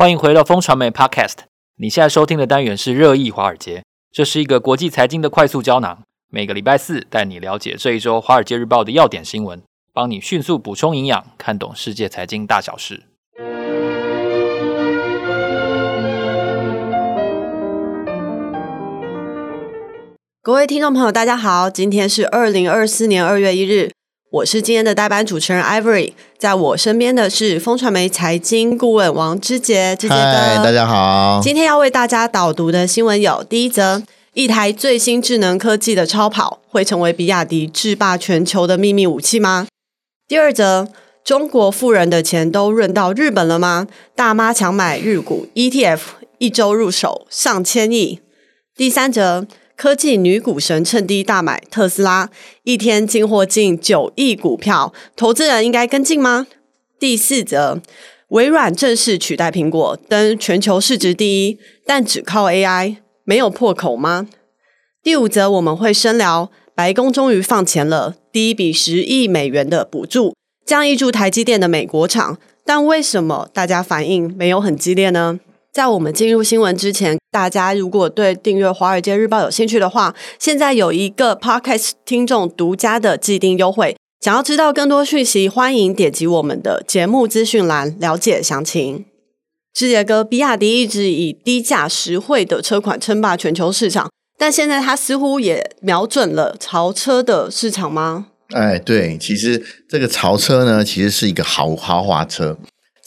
欢迎回到风传媒 Podcast。你现在收听的单元是热议华尔街，这是一个国际财经的快速胶囊。每个礼拜四带你了解这一周《华尔街日报》的要点新闻，帮你迅速补充营养，看懂世界财经大小事。各位听众朋友，大家好，今天是二零二四年二月一日。我是今天的代班主持人 Ivory，在我身边的是风传媒财经顾问王之杰，之杰哥，大家好。今天要为大家导读的新闻有：第一则，一台最新智能科技的超跑会成为比亚迪制霸全球的秘密武器吗？第二则，中国富人的钱都润到日本了吗？大妈抢买日股 ETF，一周入手上千亿。第三则。科技女股神趁低大买特斯拉，一天进货近九亿股票，投资人应该跟进吗？第四则，微软正式取代苹果登全球市值第一，但只靠 AI 没有破口吗？第五则，我们会深聊，白宫终于放钱了，第一笔十亿美元的补助将挹注台积电的美国厂，但为什么大家反应没有很激烈呢？在我们进入新闻之前，大家如果对订阅《华尔街日报》有兴趣的话，现在有一个 Podcast 听众独家的季订优惠。想要知道更多讯息，欢迎点击我们的节目资讯栏了解详情。之杰哥，比亚迪一直以低价实惠的车款称霸全球市场，但现在它似乎也瞄准了潮车的市场吗？哎，对，其实这个潮车呢，其实是一个豪豪华车。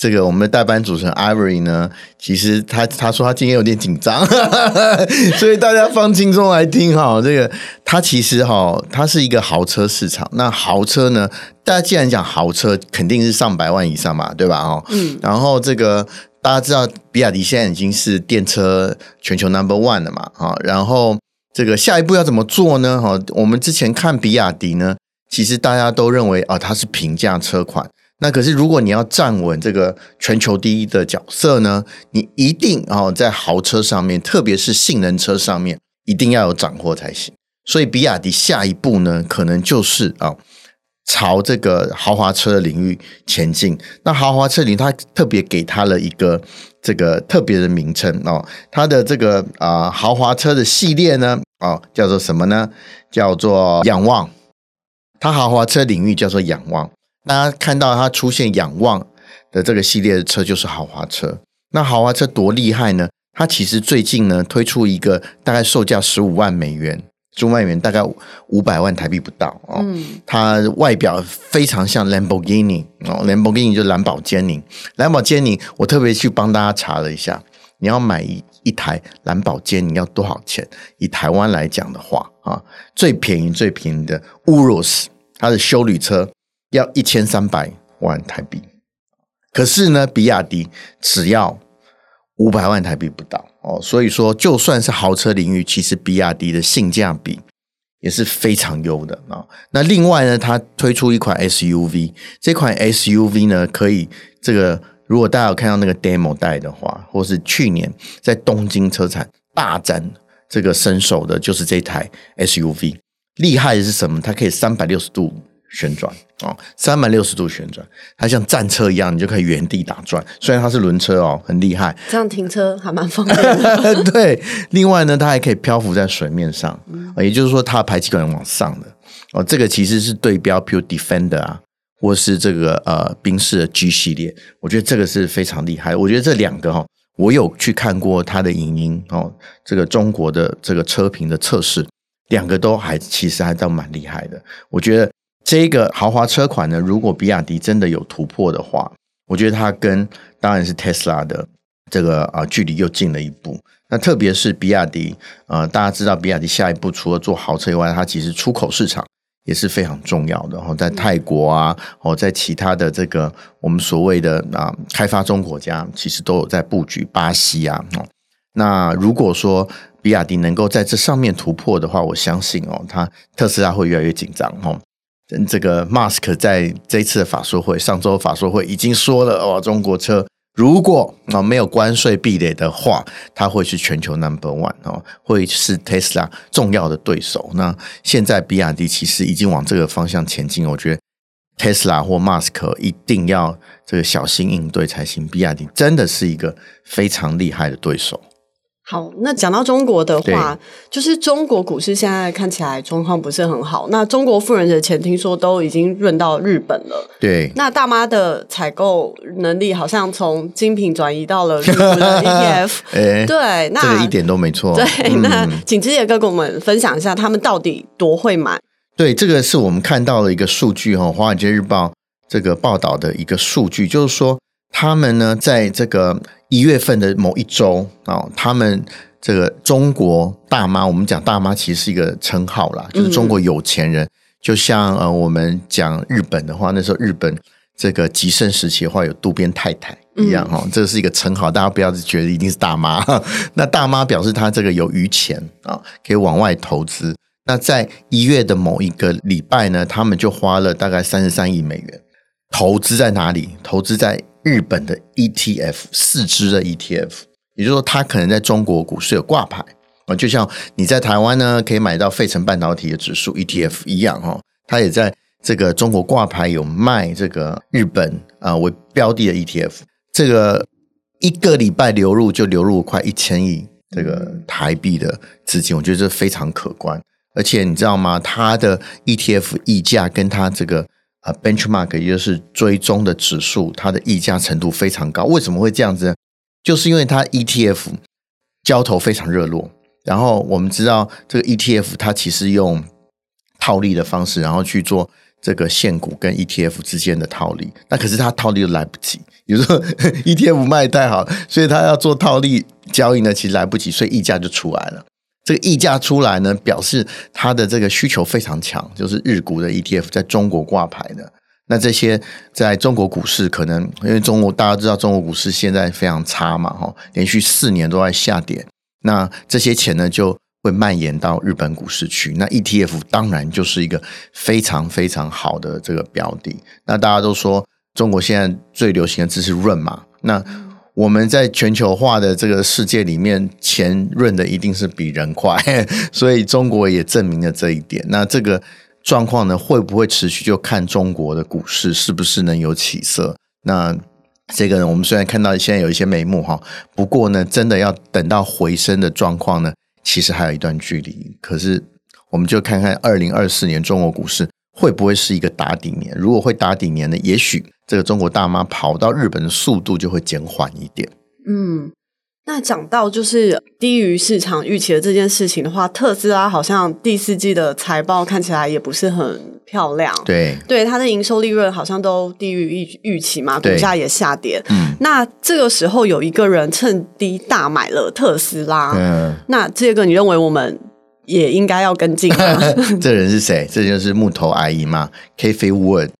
这个我们的代班主持人 Ivory 呢，其实他他说他今天有点紧张，所以大家放轻松来听哈。这个他其实哈，它是一个豪车市场。那豪车呢，大家既然讲豪车，肯定是上百万以上嘛，对吧？哦，嗯。然后这个大家知道，比亚迪现在已经是电车全球 Number One 了嘛，哈。然后这个下一步要怎么做呢？哈，我们之前看比亚迪呢，其实大家都认为啊，它是平价车款。那可是，如果你要站稳这个全球第一的角色呢，你一定哦，在豪车上面，特别是性能车上面，一定要有斩获才行。所以，比亚迪下一步呢，可能就是啊，朝这个豪华车领域前进。那豪华车领域，它特别给它了一个这个特别的名称哦，它的这个啊豪华车的系列呢，哦，叫做什么呢？叫做仰望。它豪华车领域叫做仰望。大家看到它出现仰望的这个系列的车，就是豪华车。那豪华车多厉害呢？它其实最近呢推出一个大概售价十五万美元，十五万美元大概五百万台币不到哦。嗯，它外表非常像 Lamborghini 哦，，Lamborghini 就是蓝宝坚尼。蓝宝坚尼，我特别去帮大家查了一下，你要买一一台蓝宝坚尼要多少钱？以台湾来讲的话啊，最便宜最便宜的 Urus，它的修旅车。要一千三百万台币，可是呢，比亚迪只要五百万台币不到哦，所以说就算是豪车领域，其实比亚迪的性价比也是非常优的啊。那另外呢，它推出一款 SUV，这款 SUV 呢，可以这个如果大家有看到那个 demo 带的话，或是去年在东京车展大展这个身手的，就是这台 SUV，厉害的是什么？它可以三百六十度。旋转哦，三百六十度旋转，它像战车一样，你就可以原地打转。虽然它是轮车哦，很厉害。这样停车还蛮方便的。对，另外呢，它还可以漂浮在水面上，嗯、也就是说，它的排气管往上的哦。这个其实是对标，比如 Defender 啊，或是这个呃宾士的 G 系列，我觉得这个是非常厉害。我觉得这两个哈、哦，我有去看过它的影音哦，这个中国的这个车评的测试，两个都还其实还都蛮厉害的。我觉得。这个豪华车款呢，如果比亚迪真的有突破的话，我觉得它跟当然是特斯拉的这个啊距离又近了一步。那特别是比亚迪，呃，大家知道比亚迪下一步除了做豪车以外，它其实出口市场也是非常重要的。然后在泰国啊，哦，在其他的这个我们所谓的啊开发中国家，其实都有在布局巴西啊。那如果说比亚迪能够在这上面突破的话，我相信哦，它特斯拉会越来越紧张哦。这个 Musk 在这一次的法说会，上周法说会已经说了哦，中国车如果啊没有关税壁垒的话，它会是全球 Number One 哦，会是 Tesla 重要的对手。那现在比亚迪其实已经往这个方向前进，我觉得 Tesla 或 Musk 一定要这个小心应对才行。比亚迪真的是一个非常厉害的对手。好，那讲到中国的话，就是中国股市现在看起来状况不是很好。那中国富人的钱听说都已经润到日本了。对，那大妈的采购能力好像从精品转移到了日本的 ETF。欸、对，那这个一点都没错。对，那请之前哥跟我们分享一下，他们到底多会买？对，这个是我们看到的一个数据哈，《华尔街日报》这个报道的一个数据，就是说他们呢，在这个。一月份的某一周啊，他们这个中国大妈，我们讲大妈其实是一个称号啦，就是中国有钱人，就像呃我们讲日本的话，那时候日本这个极盛时期的话，有渡边太太一样哈，这是一个称号，大家不要觉得一定是大妈。那大妈表示她这个有余钱啊，可以往外投资。那在一月的某一个礼拜呢，他们就花了大概三十三亿美元投资在哪里？投资在。日本的 ETF 四支的 ETF，也就是说，它可能在中国股市有挂牌啊，就像你在台湾呢可以买到费城半导体的指数 ETF 一样哈，它也在这个中国挂牌有卖这个日本啊为标的的 ETF，这个一个礼拜流入就流入快一千亿这个台币的资金，我觉得这非常可观，而且你知道吗？它的 ETF 溢价跟它这个。啊，benchmark 也就是追踪的指数，它的溢价程度非常高。为什么会这样子？就是因为它 ETF 交投非常热络。然后我们知道，这个 ETF 它其实用套利的方式，然后去做这个现股跟 ETF 之间的套利。那可是它套利又来不及，比如说 ETF 卖太好，所以它要做套利交易呢，其实来不及，所以溢价就出来了。这个溢价出来呢，表示它的这个需求非常强，就是日股的 ETF 在中国挂牌的。那这些在中国股市可能因为中国大家知道中国股市现在非常差嘛，哈，连续四年都在下跌。那这些钱呢就会蔓延到日本股市去。那 ETF 当然就是一个非常非常好的这个标的。那大家都说中国现在最流行的字是润嘛，那。我们在全球化的这个世界里面，钱润的一定是比人快，所以中国也证明了这一点。那这个状况呢，会不会持续？就看中国的股市是不是能有起色。那这个呢，我们虽然看到现在有一些眉目哈，不过呢，真的要等到回升的状况呢，其实还有一段距离。可是，我们就看看二零二四年中国股市会不会是一个打底年？如果会打底年呢，也许。这个中国大妈跑到日本的速度就会减缓一点。嗯，那讲到就是低于市场预期的这件事情的话，特斯拉好像第四季的财报看起来也不是很漂亮。对，对，它的营收利润好像都低于预预期嘛，股价也下跌。嗯，那这个时候有一个人趁低大买了特斯拉。嗯，那这个你认为我们也应该要跟进吗？这人是谁？这就是木头阿姨嘛，Cathie Wood。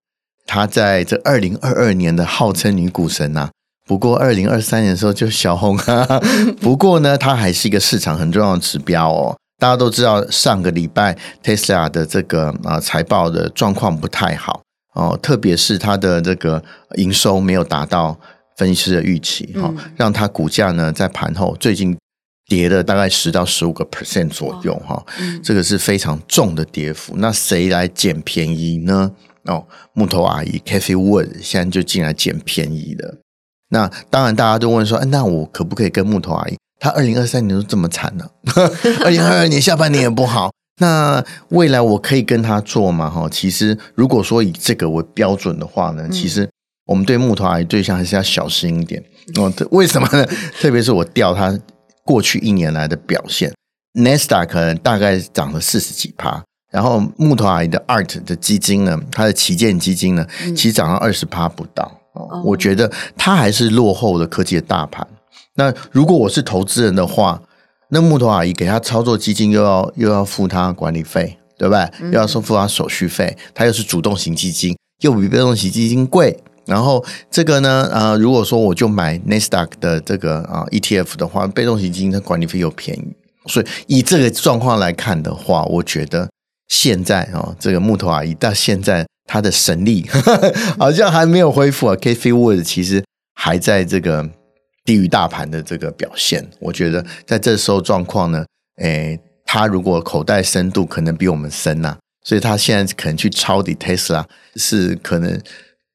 她在这二零二二年的号称女股神呐、啊，不过二零二三年的时候就小红啊。不过呢，它还是一个市场很重要的指标哦。大家都知道，上个礼拜 Tesla 的这个啊财报的状况不太好哦，特别是它的这个营收没有达到分析师的预期哈，让它股价呢在盘后最近跌了大概十到十五个 percent 左右哈，这个是非常重的跌幅。那谁来捡便宜呢？哦，木头阿姨 Cathie Wood 现在就进来捡便宜的。那当然，大家都问说，哎，那我可不可以跟木头阿姨？她二零二三年都这么惨了，二零二二年下半年也不好。那未来我可以跟她做吗？哈，其实如果说以这个为标准的话呢，其实我们对木头阿姨对象还是要小心一点。哦，为什么呢？特别是我调她过去一年来的表现 n e s t a 可能大概涨了四十几趴。然后木头阿姨的 ART 的基金呢，它的旗舰基金呢，其实涨到二十趴不到。哦，我觉得它还是落后的科技的大盘。那如果我是投资人的话，那木头阿姨给他操作基金又要又要付他管理费，对不对？又要收付他手续费，他又是主动型基金，又比被动型基金贵。然后这个呢，呃，如果说我就买 Nasdaq 的这个啊 ETF 的话，被动型基金的管理费又便宜。所以以这个状况来看的话，我觉得。现在哦，这个木头阿姨到现在她的神力呵呵 好像还没有恢复啊。K F words 其实还在这个低于大盘的这个表现。我觉得在这时候状况呢，诶，他如果口袋深度可能比我们深呐、啊，所以他现在可能去抄底 Tesla 是可能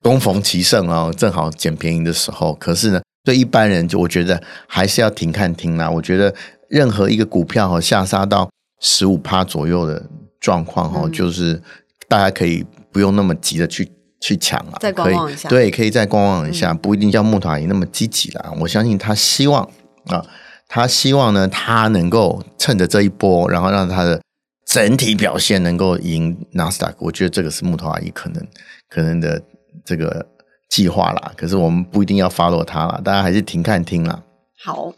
恭逢其盛哦，正好捡便宜的时候。可是呢，对一般人就我觉得还是要停看停啦。我觉得任何一个股票哈下杀到十五趴左右的状况哈，嗯、就是大家可以不用那么急的去去抢啊，再观望一下，对，可以再观望一下，嗯、不一定叫木头阿姨那么积极啦。我相信他希望啊，他希望呢，他能够趁着这一波，然后让他的。整体表现能够赢纳斯达克，我觉得这个是木头阿姨可能可能的这个计划啦。可是我们不一定要 follow 他啦，大家还是停看听啦。好，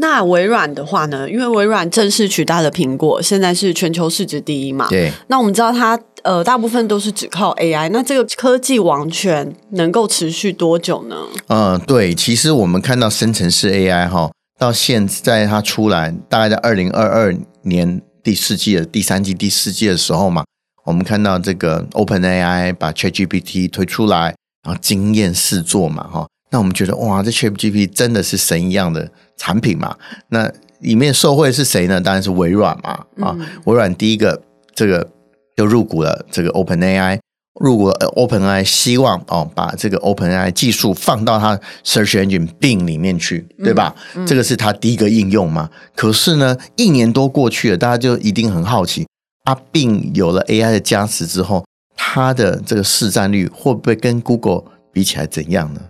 那微软的话呢？因为微软正式取代了苹果，现在是全球市值第一嘛。对。那我们知道它呃，大部分都是只靠 AI。那这个科技王权能够持续多久呢？嗯、呃，对，其实我们看到生成式 AI 哈，到现在它出来，大概在二零二二年。第四季的第三季、第四季的时候嘛，我们看到这个 OpenAI 把 ChatGPT 推出来，然后惊艳四座嘛，哈，那我们觉得哇，这 ChatGPT 真的是神一样的产品嘛？那里面受惠是谁呢？当然是微软嘛，啊，嗯、微软第一个这个就入股了这个 OpenAI。如果 OpenAI 希望哦把这个 OpenAI 技术放到它 Search Engine Bing 里面去，对吧？嗯嗯、这个是它第一个应用嘛。可是呢，一年多过去了，大家就一定很好奇，啊，Bing 有了 AI 的加持之后，它的这个市占率会不会跟 Google 比起来怎样呢？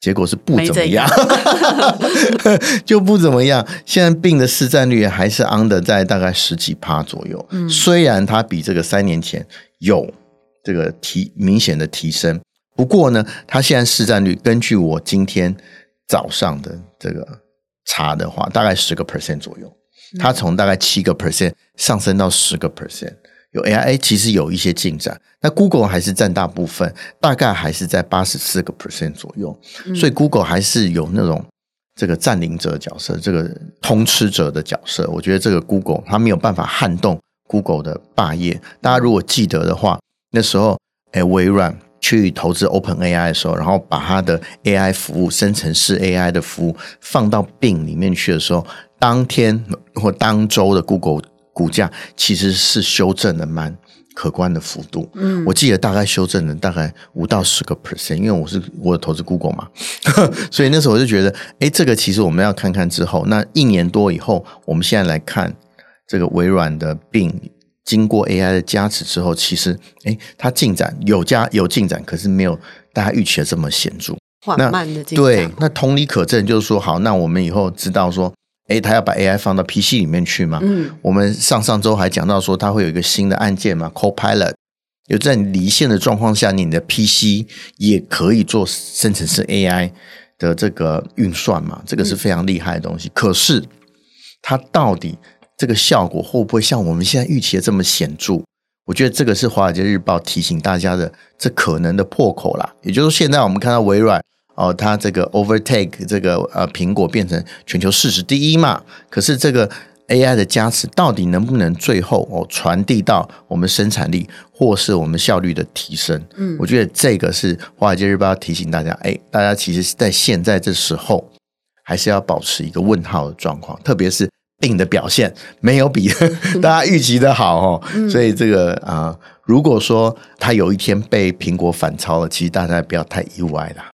结果是不怎么样，就不怎么样。现在 Bing 的市占率还是 under 在大概十几趴左右，嗯、虽然它比这个三年前有。这个提明显的提升，不过呢，它现在市占率根据我今天早上的这个查的话，大概十个 percent 左右。它从大概七个 percent 上升到十个 percent，有 AI 其实有一些进展。那 Google 还是占大部分，大概还是在八十四个 percent 左右。所以 Google 还是有那种这个占领者的角色，这个通吃者的角色。我觉得这个 Google 它没有办法撼动 Google 的霸业。大家如果记得的话。那时候，哎，微软去投资 OpenAI 的时候，然后把它的 AI 服务、生成式 AI 的服务放到 Bing 里面去的时候，当天或当周的 Google 股价其实是修正了蛮可观的幅度。嗯，我记得大概修正了大概五到十个 percent，因为我是我有投资 Google 嘛，所以那时候我就觉得，哎，这个其实我们要看看之后，那一年多以后，我们现在来看这个微软的 Bing。经过 AI 的加持之后，其实诶它进展有加有进展，可是没有大家预期的这么显著，缓慢的进展。对，那同理可证，就是说，好，那我们以后知道说，诶他要把 AI 放到 PC 里面去嘛？嗯，我们上上周还讲到说，它会有一个新的按键嘛，Copilot，有在离线的状况下，你的 PC 也可以做生成式 AI 的这个运算嘛？这个是非常厉害的东西。嗯、可是它到底？这个效果会不会像我们现在预期的这么显著？我觉得这个是《华尔街日报》提醒大家的这可能的破口啦。也就是说，现在我们看到微软哦，它这个 overtake 这个呃苹果变成全球市值第一嘛。可是这个 AI 的加持到底能不能最后哦传递到我们生产力或是我们效率的提升？嗯，我觉得这个是《华尔街日报》提醒大家，哎，大家其实是在现在这时候还是要保持一个问号的状况，特别是。Bing 的表现没有比 大家预期的好哦，嗯、所以这个啊、呃，如果说他有一天被苹果反超了，其实大家不要太意外啦。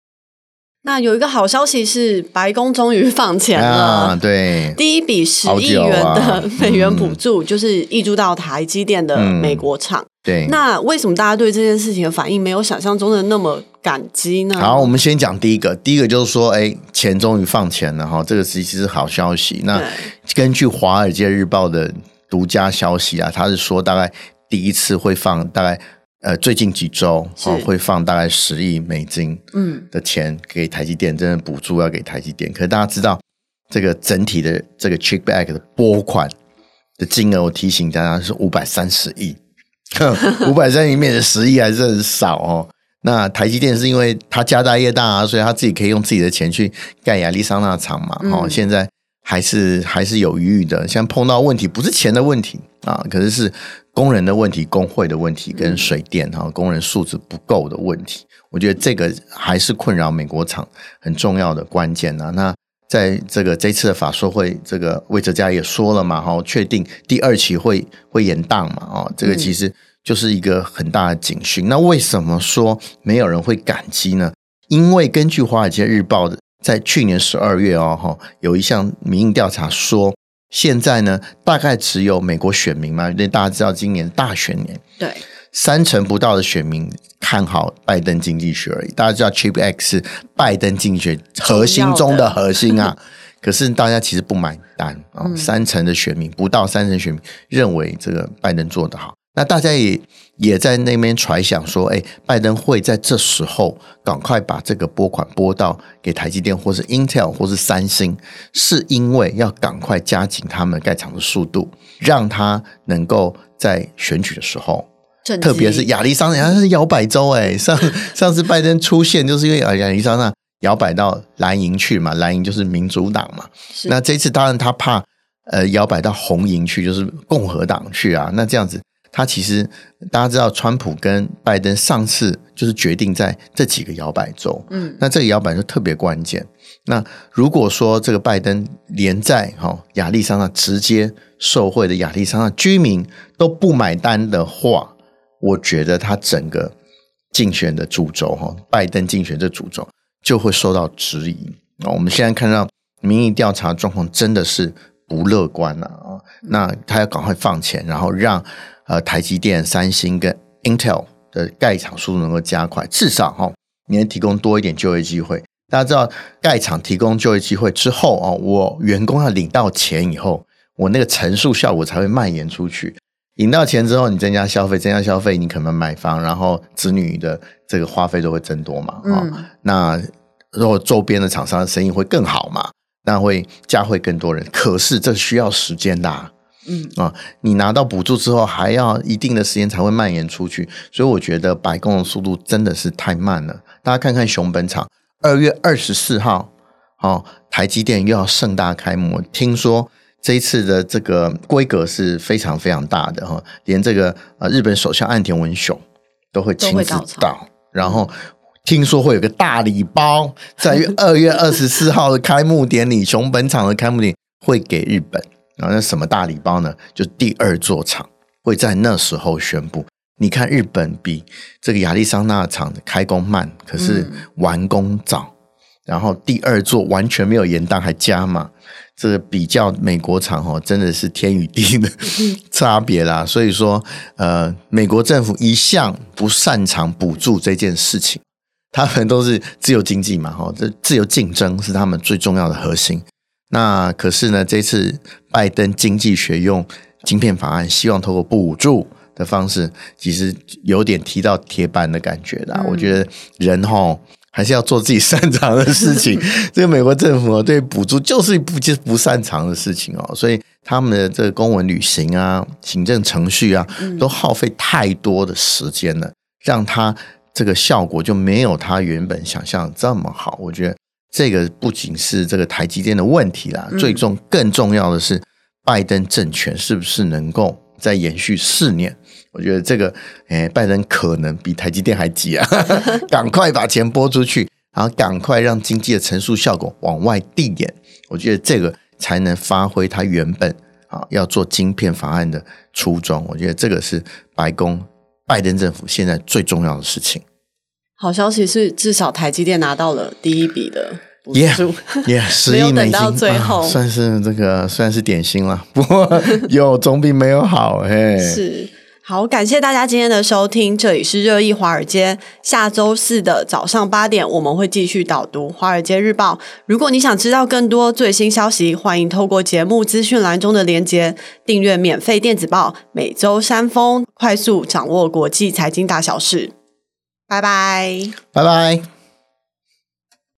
那有一个好消息是，白宫终于放钱了，啊、对，第一笔十亿元的 美元补助，就是挹注到台积电的美国厂。嗯、对，那为什么大家对这件事情的反应没有想象中的那么感激呢？好，我们先讲第一个，第一个就是说，哎，钱终于放钱了哈，这个其实是好消息。那根据《华尔街日报》的独家消息啊，他是说大概第一次会放大概。呃，最近几周哦，会放大概十亿美金嗯的钱给台积电，真的补助要给台积电。可是大家知道，这个整体的这个 c h e c k b a c k 的拨款的金额，我提醒大家是五百三十亿，五百三十亿里面的十亿还是很少哦。那台积电是因为他家大业大啊，所以他自己可以用自己的钱去盖亚利桑那厂嘛。哦，现在还是还是有余裕的。像碰到问题，不是钱的问题啊，可是是。工人的问题、工会的问题跟水电哈，工人素质不够的问题，我觉得这个还是困扰美国厂很重要的关键呐。那在这个这次的法说会，这个魏哲家也说了嘛，哈，确定第二期会会延宕嘛，哦，这个其实就是一个很大的警讯。那为什么说没有人会感激呢？因为根据《华尔街日报》的在去年十二月哦，哈，有一项民意调查说，现在呢，大概只有美国选民嘛，因为大家知道今年大选年，对，三成不到的选民看好拜登经济学而已。大家知道 Chip X 是拜登经济学核心中的核心啊，可是大家其实不买单啊，三成的选民不到三成选民认为这个拜登做得好。那大家也也在那边揣想说，哎，拜登会在这时候赶快把这个拨款拨到给台积电，或是 Intel，或是三星，是因为要赶快加紧他们盖厂的速度，让他能够在选举的时候，特别是亚利桑那，它是摇摆州，哎，上 上次拜登出现就是因为亚利桑那摇摆到蓝营去嘛，蓝营就是民主党嘛，那这次当然他怕呃摇摆到红营去，就是共和党去啊，那这样子。他其实大家知道，川普跟拜登上次就是决定在这几个摇摆州，嗯，那这个摇摆州特别关键。那如果说这个拜登连在哈亚利桑那直接受贿的亚利桑那居民都不买单的话，我觉得他整个竞选的主轴哈，拜登竞选的主轴就会受到质疑。那我们现在看到民意调查状况真的是不乐观了啊！那他要赶快放钱，然后让。呃，台积电、三星跟 Intel 的盖厂速度能够加快，至少哈，你能提供多一点就业机会。大家知道，盖厂提供就业机会之后哦，我员工要领到钱以后，我那个乘数效果才会蔓延出去。领到钱之后，你增加消费，增加消费，你可能买房，然后子女的这个花费都会增多嘛。啊、嗯，那如果周边的厂商的生意会更好嘛，那会加会更多人。可是这需要时间的、啊。嗯啊，你拿到补助之后，还要一定的时间才会蔓延出去，所以我觉得白宫的速度真的是太慢了。大家看看熊本厂，二月二十四号，哦，台积电又要盛大开幕，听说这一次的这个规格是非常非常大的哈，连这个呃日本首相岸田文雄都会亲自到，然后听说会有个大礼包，在 二月二十四号的开幕典礼，熊本厂的开幕典礼会给日本。然后那什么大礼包呢？就第二座厂会在那时候宣布。你看日本比这个亚利桑那厂的开工慢，可是完工早。嗯、然后第二座完全没有延宕，还加码。这个比较美国厂哦，真的是天与地的 差别啦。所以说，呃，美国政府一向不擅长补助这件事情，他们都是自由经济嘛，哈，这自由竞争是他们最重要的核心。那可是呢，这次拜登经济学用晶片法案，希望透过补助的方式，其实有点踢到铁板的感觉啦。嗯、我觉得人哈还是要做自己擅长的事情。这个美国政府对补助就是不就是不擅长的事情哦，所以他们的这个公文履行啊、行政程序啊，都耗费太多的时间了，让他这个效果就没有他原本想象这么好。我觉得。这个不仅是这个台积电的问题啦，嗯、最重更重要的是，拜登政权是不是能够再延续四年？我觉得这个，诶，拜登可能比台积电还急啊！赶快把钱拨出去，然后赶快让经济的乘数效果往外递延。我觉得这个才能发挥他原本啊要做晶片法案的初衷。我觉得这个是白宫拜登政府现在最重要的事情。好消息是，至少台积电拿到了第一笔的补助，yeah, yeah, 十亿美金，等到最后，啊，算是这个算是点心了。不过 有总比没有好，嘿。是，好，感谢大家今天的收听，这里是热议华尔街。下周四的早上八点，我们会继续导读《华尔街日报》。如果你想知道更多最新消息，欢迎透过节目资讯栏中的连结订阅免费电子报，每周三封，快速掌握国际财经大小事。拜拜，拜拜。